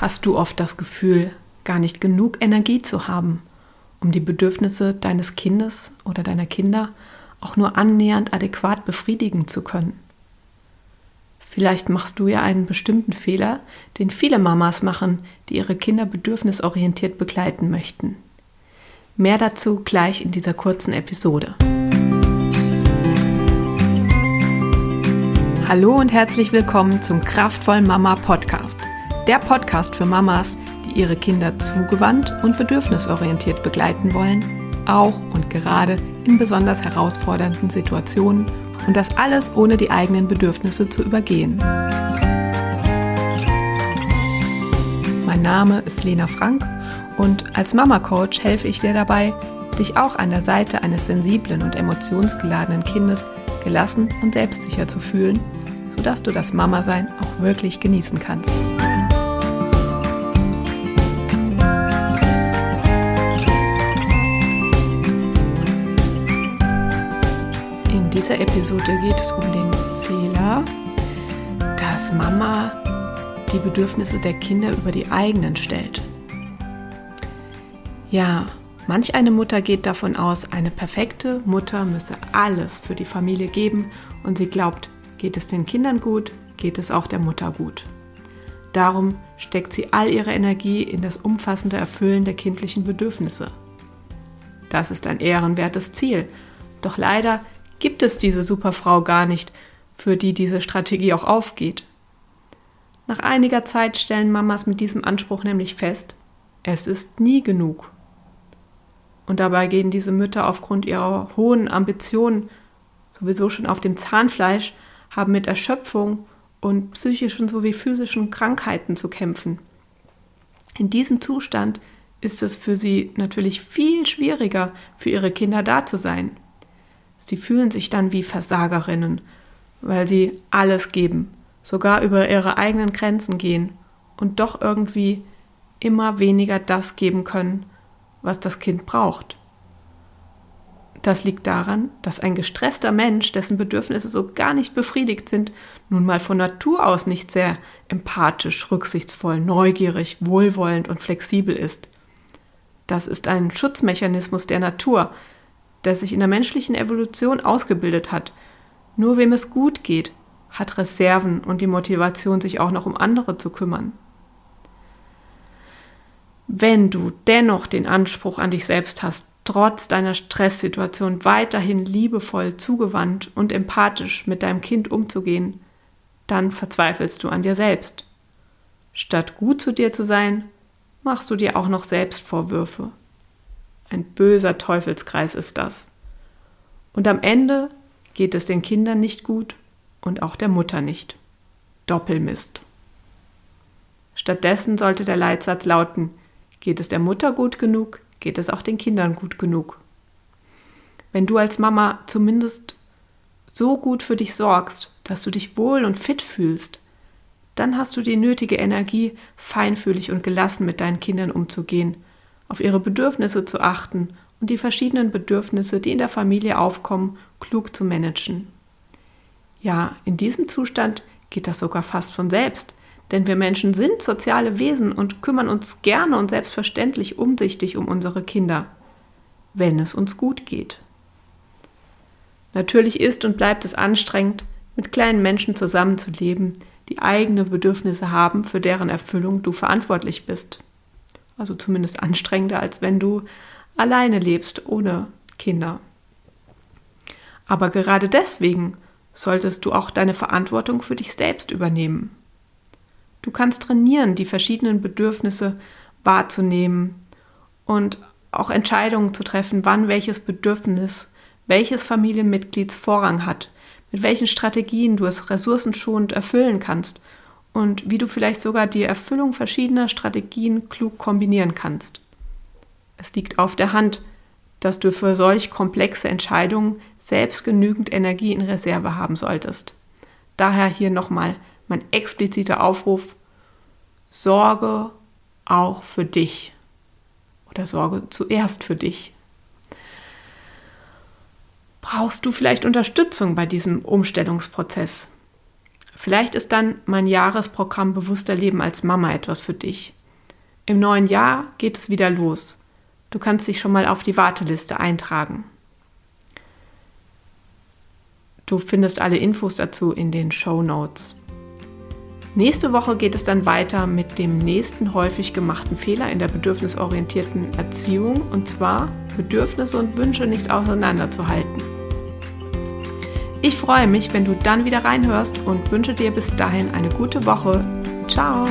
Hast du oft das Gefühl, gar nicht genug Energie zu haben, um die Bedürfnisse deines Kindes oder deiner Kinder auch nur annähernd adäquat befriedigen zu können? Vielleicht machst du ja einen bestimmten Fehler, den viele Mamas machen, die ihre Kinder bedürfnisorientiert begleiten möchten. Mehr dazu gleich in dieser kurzen Episode. Hallo und herzlich willkommen zum Kraftvoll Mama Podcast. Der Podcast für Mamas, die ihre Kinder zugewandt und bedürfnisorientiert begleiten wollen, auch und gerade in besonders herausfordernden Situationen und das alles ohne die eigenen Bedürfnisse zu übergehen. Mein Name ist Lena Frank und als Mama-Coach helfe ich dir dabei, dich auch an der Seite eines sensiblen und emotionsgeladenen Kindes gelassen und selbstsicher zu fühlen, sodass du das Mama-Sein auch wirklich genießen kannst. Dieser Episode geht es um den Fehler, dass Mama die Bedürfnisse der Kinder über die eigenen stellt. Ja, manch eine Mutter geht davon aus, eine perfekte Mutter müsse alles für die Familie geben und sie glaubt, geht es den Kindern gut, geht es auch der Mutter gut. Darum steckt sie all ihre Energie in das umfassende Erfüllen der kindlichen Bedürfnisse. Das ist ein ehrenwertes Ziel, doch leider gibt es diese Superfrau gar nicht, für die diese Strategie auch aufgeht. Nach einiger Zeit stellen Mamas mit diesem Anspruch nämlich fest, es ist nie genug. Und dabei gehen diese Mütter aufgrund ihrer hohen Ambitionen sowieso schon auf dem Zahnfleisch, haben mit Erschöpfung und psychischen sowie physischen Krankheiten zu kämpfen. In diesem Zustand ist es für sie natürlich viel schwieriger, für ihre Kinder da zu sein. Sie fühlen sich dann wie Versagerinnen, weil sie alles geben, sogar über ihre eigenen Grenzen gehen und doch irgendwie immer weniger das geben können, was das Kind braucht. Das liegt daran, dass ein gestresster Mensch, dessen Bedürfnisse so gar nicht befriedigt sind, nun mal von Natur aus nicht sehr empathisch, rücksichtsvoll, neugierig, wohlwollend und flexibel ist. Das ist ein Schutzmechanismus der Natur, der sich in der menschlichen Evolution ausgebildet hat. Nur wem es gut geht, hat Reserven und die Motivation, sich auch noch um andere zu kümmern. Wenn du dennoch den Anspruch an dich selbst hast, trotz deiner Stresssituation weiterhin liebevoll, zugewandt und empathisch mit deinem Kind umzugehen, dann verzweifelst du an dir selbst. Statt gut zu dir zu sein, machst du dir auch noch selbst Vorwürfe. Ein böser Teufelskreis ist das. Und am Ende geht es den Kindern nicht gut und auch der Mutter nicht. Doppelmist. Stattdessen sollte der Leitsatz lauten, Geht es der Mutter gut genug, geht es auch den Kindern gut genug. Wenn du als Mama zumindest so gut für dich sorgst, dass du dich wohl und fit fühlst, dann hast du die nötige Energie, feinfühlig und gelassen mit deinen Kindern umzugehen, auf ihre Bedürfnisse zu achten und die verschiedenen Bedürfnisse, die in der Familie aufkommen, klug zu managen. Ja, in diesem Zustand geht das sogar fast von selbst, denn wir Menschen sind soziale Wesen und kümmern uns gerne und selbstverständlich umsichtig um unsere Kinder, wenn es uns gut geht. Natürlich ist und bleibt es anstrengend, mit kleinen Menschen zusammenzuleben, die eigene Bedürfnisse haben, für deren Erfüllung du verantwortlich bist. Also zumindest anstrengender, als wenn du alleine lebst, ohne Kinder. Aber gerade deswegen solltest du auch deine Verantwortung für dich selbst übernehmen. Du kannst trainieren, die verschiedenen Bedürfnisse wahrzunehmen und auch Entscheidungen zu treffen, wann welches Bedürfnis welches Familienmitglieds Vorrang hat, mit welchen Strategien du es ressourcenschonend erfüllen kannst und wie du vielleicht sogar die Erfüllung verschiedener Strategien klug kombinieren kannst. Es liegt auf der Hand, dass du für solch komplexe Entscheidungen selbst genügend Energie in Reserve haben solltest. Daher hier nochmal mein expliziter Aufruf, sorge auch für dich oder sorge zuerst für dich. Brauchst du vielleicht Unterstützung bei diesem Umstellungsprozess? Vielleicht ist dann mein Jahresprogramm Bewusster Leben als Mama etwas für dich. Im neuen Jahr geht es wieder los. Du kannst dich schon mal auf die Warteliste eintragen. Du findest alle Infos dazu in den Show Notes. Nächste Woche geht es dann weiter mit dem nächsten häufig gemachten Fehler in der bedürfnisorientierten Erziehung und zwar Bedürfnisse und Wünsche nicht auseinanderzuhalten. Ich freue mich, wenn du dann wieder reinhörst und wünsche dir bis dahin eine gute Woche. Ciao!